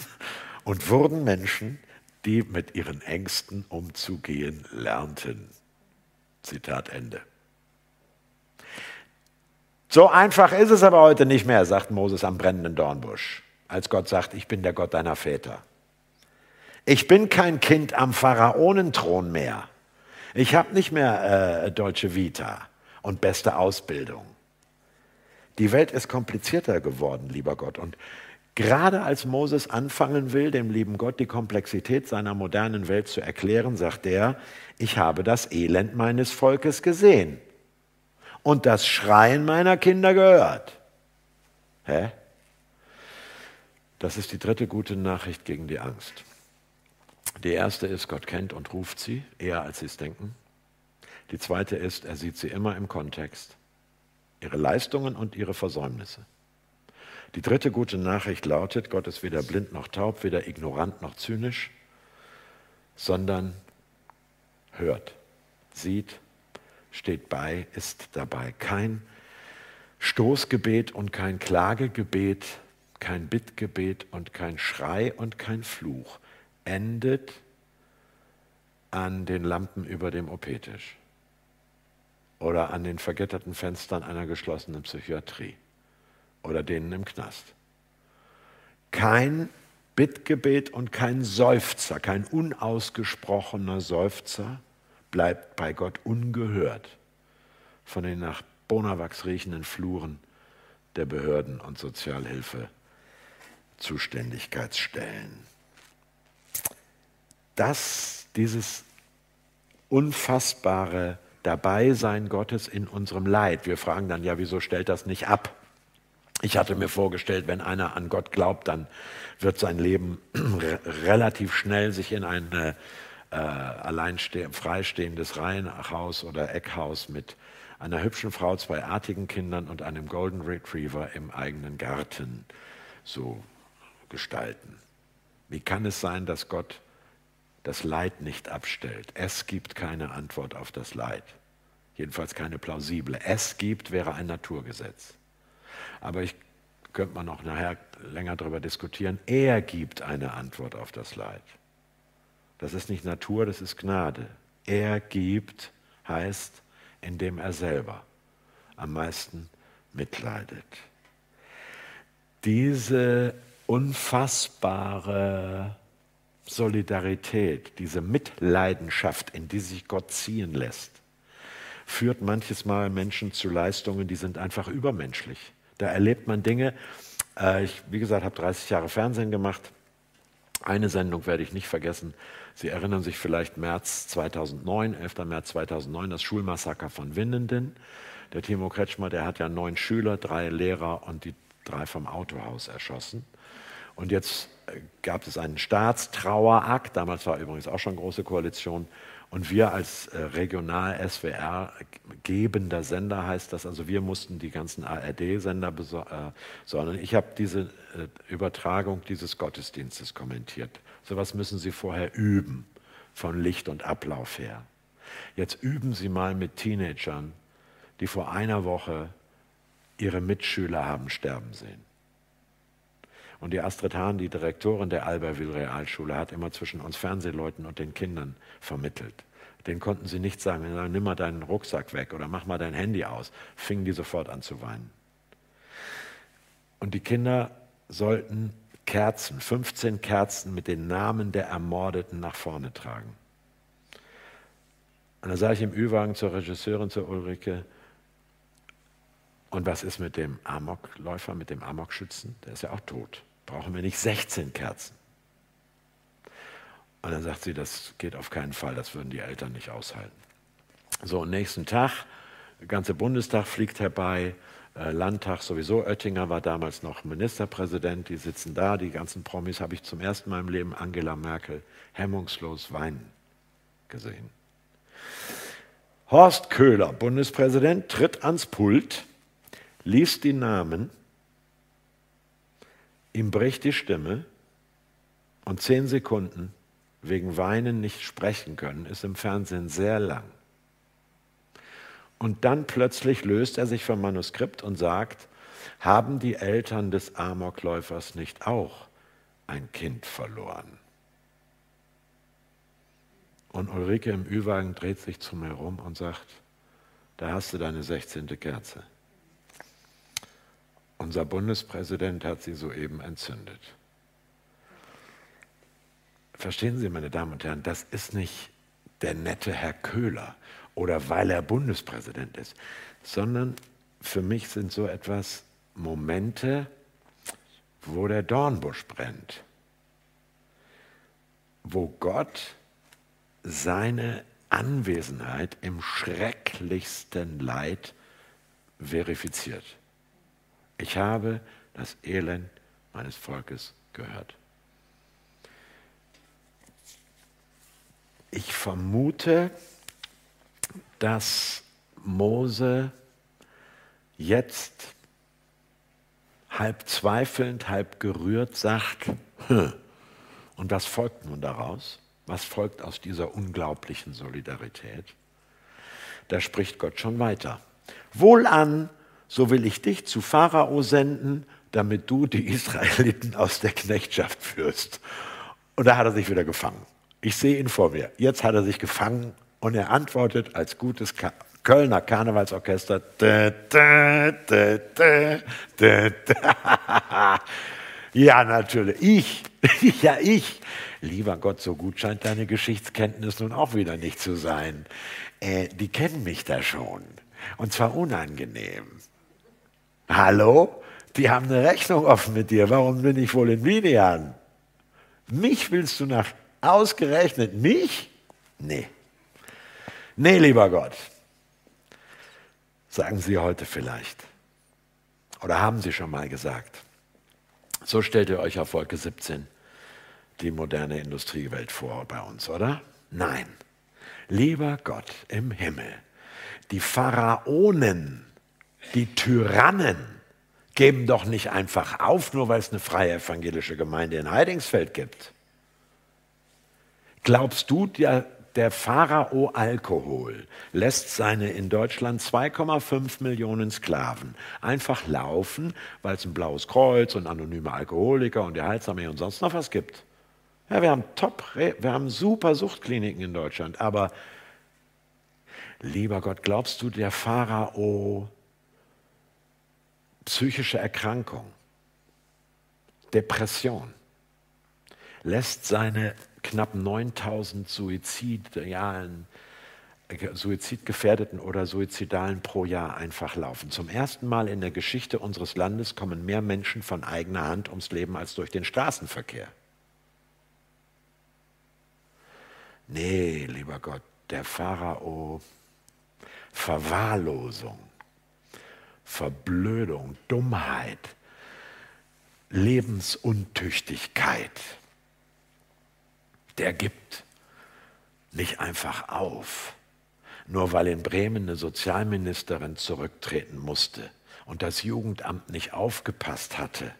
A: [laughs] und wurden Menschen, die mit ihren Ängsten umzugehen lernten. Zitat Ende. So einfach ist es aber heute nicht mehr, sagt Moses am brennenden Dornbusch, als Gott sagt, ich bin der Gott deiner Väter. Ich bin kein Kind am Pharaonenthron mehr. Ich habe nicht mehr äh, deutsche Vita und beste Ausbildung. Die Welt ist komplizierter geworden, lieber Gott. Und gerade als Moses anfangen will, dem lieben Gott die Komplexität seiner modernen Welt zu erklären, sagt er, ich habe das Elend meines Volkes gesehen und das Schreien meiner Kinder gehört. Hä? Das ist die dritte gute Nachricht gegen die Angst. Die erste ist, Gott kennt und ruft sie, eher als sie es denken. Die zweite ist, er sieht sie immer im Kontext ihre Leistungen und ihre Versäumnisse. Die dritte gute Nachricht lautet, Gott ist weder blind noch taub, weder ignorant noch zynisch, sondern hört, sieht, steht bei, ist dabei. Kein Stoßgebet und kein Klagegebet, kein Bittgebet und kein Schrei und kein Fluch endet an den Lampen über dem OP-Tisch oder an den vergitterten Fenstern einer geschlossenen Psychiatrie oder denen im Knast. Kein Bittgebet und kein Seufzer, kein unausgesprochener Seufzer bleibt bei Gott ungehört von den nach Bonawachs riechenden Fluren der Behörden und Sozialhilfe Zuständigkeitsstellen. Das, dieses unfassbare Dabeisein Gottes in unserem Leid. Wir fragen dann, ja, wieso stellt das nicht ab? Ich hatte mir vorgestellt, wenn einer an Gott glaubt, dann wird sein Leben [clears throat] relativ schnell sich in ein äh, alleinste freistehendes Reihenhaus oder Eckhaus mit einer hübschen Frau, zwei artigen Kindern und einem Golden Retriever im eigenen Garten so gestalten. Wie kann es sein, dass Gott das Leid nicht abstellt. Es gibt keine Antwort auf das Leid. Jedenfalls keine plausible. Es gibt wäre ein Naturgesetz. Aber ich könnte man noch nachher länger darüber diskutieren. Er gibt eine Antwort auf das Leid. Das ist nicht Natur, das ist Gnade. Er gibt heißt, indem er selber am meisten mitleidet. Diese unfassbare Solidarität, diese Mitleidenschaft, in die sich Gott ziehen lässt, führt manches Mal Menschen zu Leistungen, die sind einfach übermenschlich. Da erlebt man Dinge. Äh, ich, wie gesagt, habe 30 Jahre Fernsehen gemacht. Eine Sendung werde ich nicht vergessen. Sie erinnern sich vielleicht März 2009, 11. März 2009, das Schulmassaker von Winnenden. Der Timo Kretschmer, der hat ja neun Schüler, drei Lehrer und die drei vom Autohaus erschossen. Und jetzt äh, gab es einen Staatstrauerakt, damals war übrigens auch schon große Koalition. Und wir als äh, Regional-SWR gebender Sender heißt das, also wir mussten die ganzen ARD-Sender besorgen. Äh, ich habe diese Übertragung dieses Gottesdienstes kommentiert. So was müssen Sie vorher üben, von Licht und Ablauf her. Jetzt üben Sie mal mit Teenagern, die vor einer Woche ihre Mitschüler haben sterben sehen. Und die Astrid Hahn, die Direktorin der Albertville Realschule, hat immer zwischen uns Fernsehleuten und den Kindern vermittelt. Den konnten sie nicht sagen, nimm mal deinen Rucksack weg oder mach mal dein Handy aus. Fingen die sofort an zu weinen. Und die Kinder sollten Kerzen, 15 Kerzen mit den Namen der Ermordeten nach vorne tragen. Und dann sage ich im Ü-Wagen zur Regisseurin, zur Ulrike, und was ist mit dem Amokläufer, mit dem Amokschützen? Der ist ja auch tot. Brauchen wir nicht 16 Kerzen? Und dann sagt sie, das geht auf keinen Fall, das würden die Eltern nicht aushalten. So, nächsten Tag, der ganze Bundestag fliegt herbei, äh, Landtag sowieso. Oettinger war damals noch Ministerpräsident, die sitzen da, die ganzen Promis habe ich zum ersten Mal im Leben Angela Merkel hemmungslos weinen gesehen. Horst Köhler, Bundespräsident, tritt ans Pult, liest die Namen, ihm bricht die Stimme und zehn Sekunden wegen Weinen nicht sprechen können, ist im Fernsehen sehr lang. Und dann plötzlich löst er sich vom Manuskript und sagt, haben die Eltern des Amokläufers nicht auch ein Kind verloren? Und Ulrike im Ü-Wagen dreht sich zu mir rum und sagt, da hast du deine 16. Kerze. Unser Bundespräsident hat sie soeben entzündet. Verstehen Sie, meine Damen und Herren, das ist nicht der nette Herr Köhler oder weil er Bundespräsident ist, sondern für mich sind so etwas Momente, wo der Dornbusch brennt, wo Gott seine Anwesenheit im schrecklichsten Leid verifiziert. Ich habe das Elend meines Volkes gehört. Ich vermute, dass Mose jetzt halb zweifelnd, halb gerührt sagt, und was folgt nun daraus? Was folgt aus dieser unglaublichen Solidarität? Da spricht Gott schon weiter. Wohlan, so will ich dich zu Pharao senden, damit du die Israeliten aus der Knechtschaft führst. Und da hat er sich wieder gefangen. Ich sehe ihn vor mir. Jetzt hat er sich gefangen und er antwortet als gutes Ka Kölner Karnevalsorchester. Da, da, da, ja, natürlich. Ich. [laughs] ja, ich. Lieber Gott, so gut scheint deine Geschichtskenntnis nun auch wieder nicht zu sein. Äh, die kennen mich da schon. Und zwar unangenehm. Hallo? Die haben eine Rechnung offen mit dir. Warum bin ich wohl in Vidian? Mich willst du nach Ausgerechnet mich? Nee. Nee, lieber Gott. Sagen Sie heute vielleicht. Oder haben Sie schon mal gesagt. So stellt ihr euch auf Wolke 17 die moderne Industriewelt vor bei uns, oder? Nein. Lieber Gott im Himmel, die Pharaonen, die Tyrannen geben doch nicht einfach auf, nur weil es eine freie evangelische Gemeinde in Heidingsfeld gibt. Glaubst du, der, der Pharao Alkohol lässt seine in Deutschland 2,5 Millionen Sklaven einfach laufen, weil es ein blaues Kreuz und anonyme Alkoholiker und die Heilsarmee und sonst noch was gibt? Ja, wir haben top, wir haben super Suchtkliniken in Deutschland, aber lieber Gott, glaubst du, der Pharao psychische Erkrankung, Depression, lässt seine knapp 9000 suizidalen, suizidgefährdeten oder suizidalen pro Jahr einfach laufen. Zum ersten Mal in der Geschichte unseres Landes kommen mehr Menschen von eigener Hand ums Leben als durch den Straßenverkehr. Nee, lieber Gott, der Pharao, Verwahrlosung, Verblödung, Dummheit, Lebensuntüchtigkeit der gibt nicht einfach auf, nur weil in Bremen eine Sozialministerin zurücktreten musste und das Jugendamt nicht aufgepasst hatte,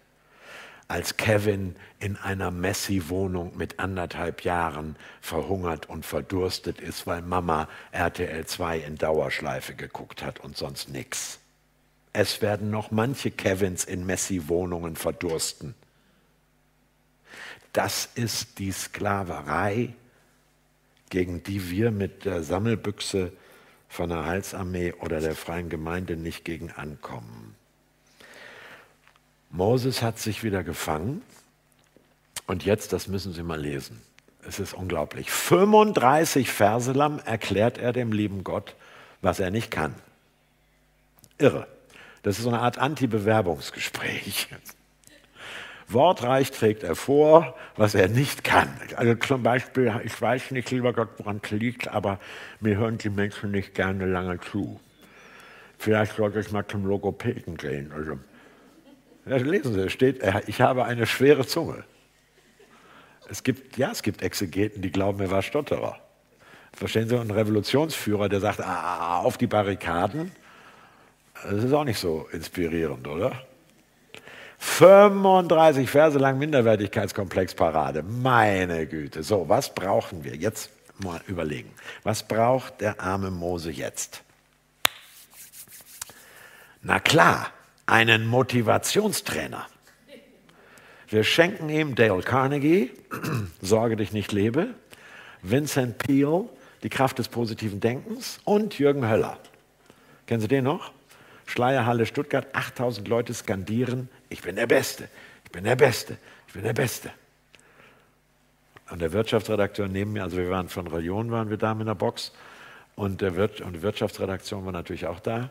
A: als Kevin in einer Messi-Wohnung mit anderthalb Jahren verhungert und verdurstet ist, weil Mama RTL 2 in Dauerschleife geguckt hat und sonst nichts. Es werden noch manche Kevins in Messi-Wohnungen verdursten. Das ist die Sklaverei, gegen die wir mit der Sammelbüchse von der Heilsarmee oder der Freien Gemeinde nicht gegen ankommen. Moses hat sich wieder gefangen Und jetzt, das müssen Sie mal lesen. Es ist unglaublich. 35 Verse lang erklärt er dem lieben Gott, was er nicht kann. Irre. Das ist so eine Art Anti-Bewerbungsgespräch. Wortreich trägt er vor, was er nicht kann. Also zum Beispiel, ich weiß nicht, lieber Gott, woran es liegt, aber mir hören die Menschen nicht gerne lange zu. Vielleicht sollte ich mal zum Logopäden gehen. Also, lesen Sie, steht, ich habe eine schwere Zunge. Es gibt, ja, es gibt Exegeten, die glauben, er war Stotterer. Verstehen Sie, ein Revolutionsführer, der sagt, ah, auf die Barrikaden, das ist auch nicht so inspirierend, oder? 35 Verse lang Minderwertigkeitskomplexparade. Meine Güte. So, was brauchen wir? Jetzt mal überlegen. Was braucht der arme Mose jetzt? Na klar, einen Motivationstrainer. Wir schenken ihm Dale Carnegie, [clears throat] Sorge dich nicht lebe, Vincent Peel, Die Kraft des positiven Denkens und Jürgen Höller. Kennen Sie den noch? Schleierhalle Stuttgart, 8000 Leute skandieren, ich bin der Beste, ich bin der Beste, ich bin der Beste. Und der Wirtschaftsredakteur neben mir, also wir waren von Region, waren wir da mit der Box und, der Wirt, und die Wirtschaftsredaktion war natürlich auch da.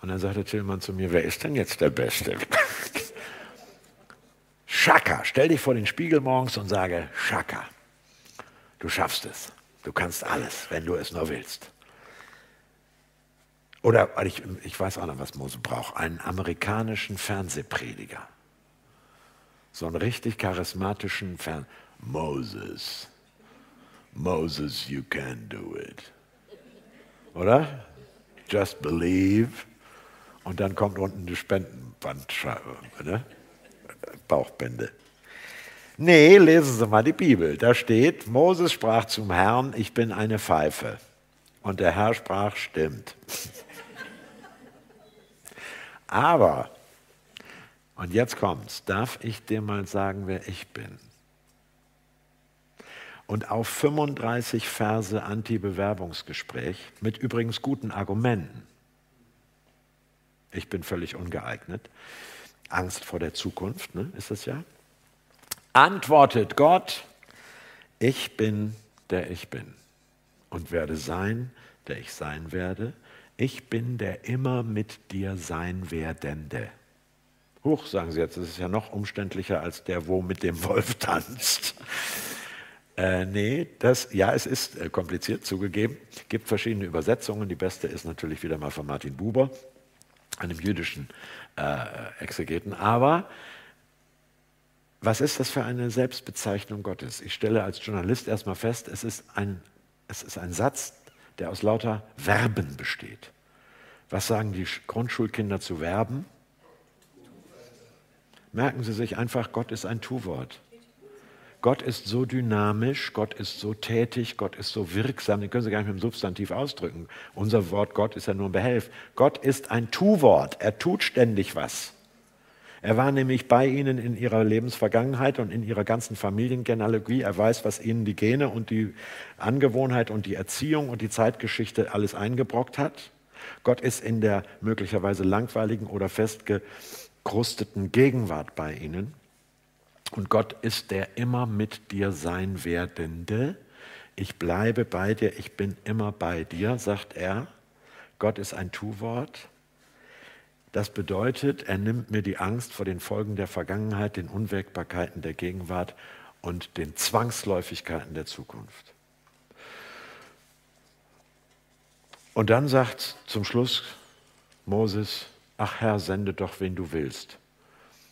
A: Und dann sagte Tillmann zu mir, wer ist denn jetzt der Beste? [laughs] Schaka, stell dich vor den Spiegel morgens und sage, Schaka, du schaffst es, du kannst alles, wenn du es nur willst. Oder ich, ich weiß auch noch, was Mose braucht, einen amerikanischen Fernsehprediger. So einen richtig charismatischen Fern... Moses, Moses, you can do it. Oder? Just believe. Und dann kommt unten die Spendenband, ne? Bauchbände. Nee, lesen Sie mal die Bibel. Da steht, Moses sprach zum Herrn, ich bin eine Pfeife. Und der Herr sprach, stimmt. Aber, und jetzt kommt's, darf ich dir mal sagen, wer ich bin? Und auf 35 Verse Anti-Bewerbungsgespräch mit übrigens guten Argumenten. Ich bin völlig ungeeignet. Angst vor der Zukunft, ne, ist das ja? Antwortet Gott, ich bin, der ich bin und werde sein, der ich sein werde. Ich bin der immer mit dir sein werdende. Huch, sagen Sie jetzt, das ist ja noch umständlicher als der, wo mit dem Wolf tanzt. Äh, nee, das, ja, es ist äh, kompliziert zugegeben. Es gibt verschiedene Übersetzungen. Die beste ist natürlich wieder mal von Martin Buber, einem jüdischen äh, Exegeten. Aber was ist das für eine Selbstbezeichnung Gottes? Ich stelle als Journalist erstmal fest, es ist ein, es ist ein Satz, der aus lauter Verben besteht. Was sagen die Grundschulkinder zu Verben? Merken Sie sich einfach, Gott ist ein Tu-Wort. Gott ist so dynamisch, Gott ist so tätig, Gott ist so wirksam, den können Sie gar nicht mit dem Substantiv ausdrücken. Unser Wort Gott ist ja nur ein Behelf. Gott ist ein Tu-Wort, er tut ständig was. Er war nämlich bei ihnen in ihrer Lebensvergangenheit und in ihrer ganzen Familiengenealogie. Er weiß, was ihnen die Gene und die Angewohnheit und die Erziehung und die Zeitgeschichte alles eingebrockt hat. Gott ist in der möglicherweise langweiligen oder festgekrusteten Gegenwart bei ihnen. Und Gott ist der immer mit dir sein werdende. Ich bleibe bei dir, ich bin immer bei dir, sagt er. Gott ist ein Tu-Wort. Das bedeutet, er nimmt mir die Angst vor den Folgen der Vergangenheit, den Unwägbarkeiten der Gegenwart und den Zwangsläufigkeiten der Zukunft. Und dann sagt zum Schluss Moses, ach Herr, sende doch, wen du willst.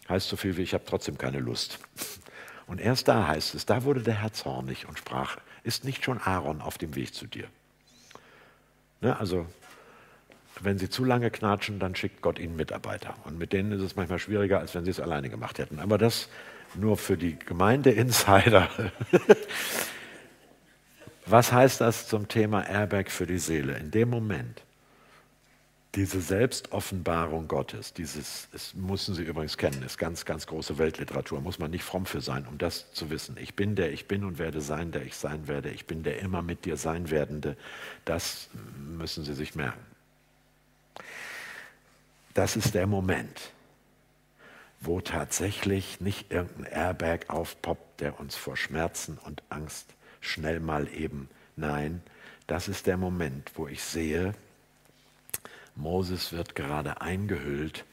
A: Heißt so viel wie, ich habe trotzdem keine Lust. [laughs] Und erst da heißt es, da wurde der Herr zornig und sprach, ist nicht schon Aaron auf dem Weg zu dir? Ne, also, wenn sie zu lange knatschen, dann schickt Gott ihnen Mitarbeiter. Und mit denen ist es manchmal schwieriger, als wenn sie es alleine gemacht hätten. Aber das nur für die Gemeinde-Insider. [laughs] Was heißt das zum Thema Airbag für die Seele? In dem Moment, diese Selbstoffenbarung Gottes, dieses, das müssen Sie übrigens kennen, ist ganz, ganz große Weltliteratur, muss man nicht fromm für sein, um das zu wissen. Ich bin der ich bin und werde sein, der ich sein werde. Ich bin der immer mit dir sein werdende. Das müssen Sie sich merken. Das ist der Moment. wo tatsächlich nicht irgendein Airbag aufpoppt, der uns vor Schmerzen und Angst schnell mal eben, nein, das ist der Moment, wo ich sehe, Moses wird gerade eingehüllt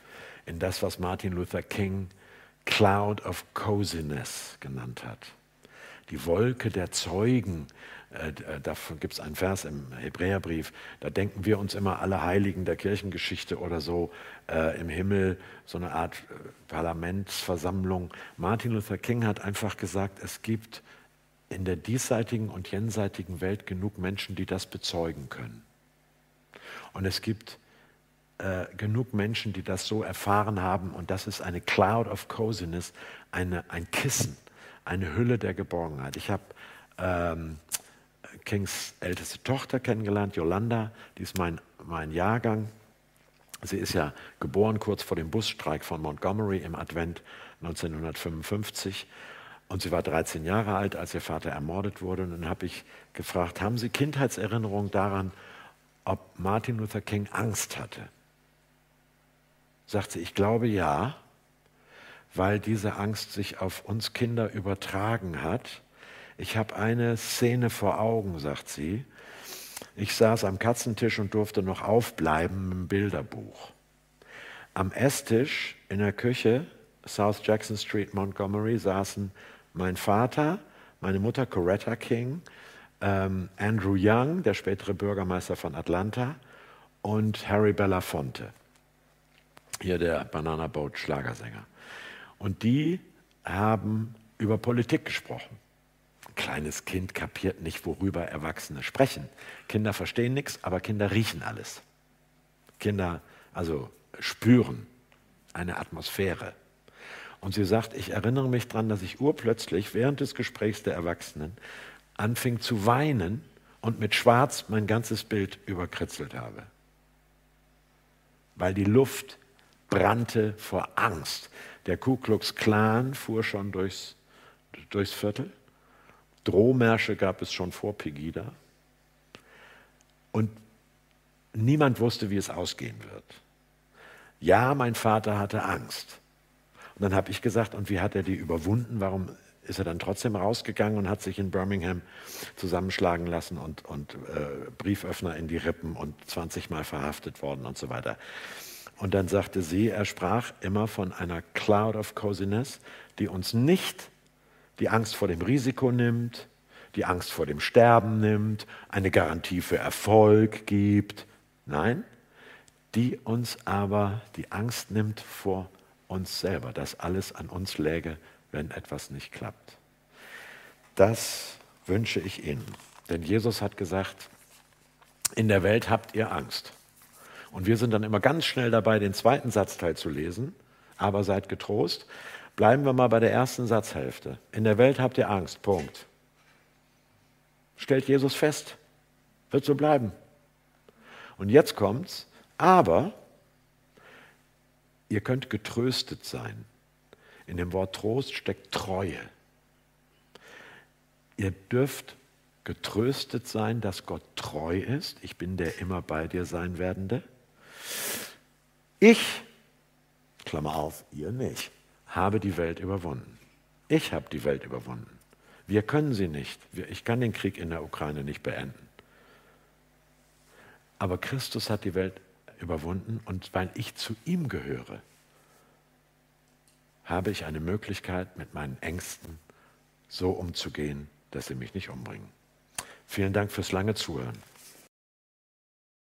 A: in das, was Martin Luther King Cloud of Coziness genannt hat. Die Wolke der Zeugen, davon gibt es einen Vers im Hebräerbrief, da denken wir uns immer alle Heiligen der Kirchengeschichte oder so äh, im Himmel, so eine Art äh, Parlamentsversammlung. Martin Luther King hat einfach gesagt, es gibt in der diesseitigen und jenseitigen Welt genug Menschen, die das bezeugen können. Und es gibt äh, genug Menschen, die das so erfahren haben. Und das ist eine Cloud of Coziness, eine, ein Kissen, eine Hülle der Geborgenheit. Ich habe ähm, Kings älteste Tochter kennengelernt, Yolanda, die ist mein, mein Jahrgang. Sie ist ja geboren kurz vor dem Busstreik von Montgomery im Advent 1955. Und sie war 13 Jahre alt, als ihr Vater ermordet wurde. Und dann habe ich gefragt, haben Sie Kindheitserinnerungen daran, ob Martin Luther King Angst hatte? Sagt sie, ich glaube ja, weil diese Angst sich auf uns Kinder übertragen hat. Ich habe eine Szene vor Augen, sagt sie. Ich saß am Katzentisch und durfte noch aufbleiben im Bilderbuch. Am Esstisch in der Küche, South Jackson Street, Montgomery, saßen mein Vater, meine Mutter Coretta King, ähm, Andrew Young, der spätere Bürgermeister von Atlanta, und Harry Belafonte hier der Banana Boat Schlagersänger. Und die haben über Politik gesprochen. Ein kleines Kind kapiert nicht, worüber Erwachsene sprechen. Kinder verstehen nichts, aber Kinder riechen alles. Kinder also spüren eine Atmosphäre. Und sie sagt, ich erinnere mich daran, dass ich urplötzlich während des Gesprächs der Erwachsenen anfing zu weinen und mit Schwarz mein ganzes Bild überkritzelt habe. Weil die Luft brannte vor Angst. Der Ku Klux Klan fuhr schon durchs, durchs Viertel. Drohmärsche gab es schon vor Pegida. Und niemand wusste, wie es ausgehen wird. Ja, mein Vater hatte Angst. Und dann habe ich gesagt, und wie hat er die überwunden? Warum ist er dann trotzdem rausgegangen und hat sich in Birmingham zusammenschlagen lassen und, und äh, Brieföffner in die Rippen und 20 Mal verhaftet worden und so weiter? Und dann sagte sie, er sprach immer von einer Cloud of Coziness, die uns nicht die Angst vor dem Risiko nimmt, die Angst vor dem Sterben nimmt, eine Garantie für Erfolg gibt. Nein, die uns aber die Angst nimmt vor uns selber, dass alles an uns läge, wenn etwas nicht klappt. Das wünsche ich Ihnen. Denn Jesus hat gesagt, in der Welt habt ihr Angst. Und wir sind dann immer ganz schnell dabei, den zweiten Satzteil zu lesen. Aber seid getrost. Bleiben wir mal bei der ersten Satzhälfte. In der Welt habt ihr Angst. Punkt. Stellt Jesus fest. Wird so bleiben. Und jetzt kommt's. Aber ihr könnt getröstet sein. In dem Wort Trost steckt Treue. Ihr dürft getröstet sein, dass Gott treu ist. Ich bin der immer bei dir sein werdende. Ich, Klammer auf, ihr nicht, habe die Welt überwunden. Ich habe die Welt überwunden. Wir können sie nicht. Ich kann den Krieg in der Ukraine nicht beenden. Aber Christus hat die Welt überwunden und weil ich zu ihm gehöre, habe ich eine Möglichkeit, mit meinen Ängsten so umzugehen, dass sie mich nicht umbringen. Vielen Dank fürs lange Zuhören.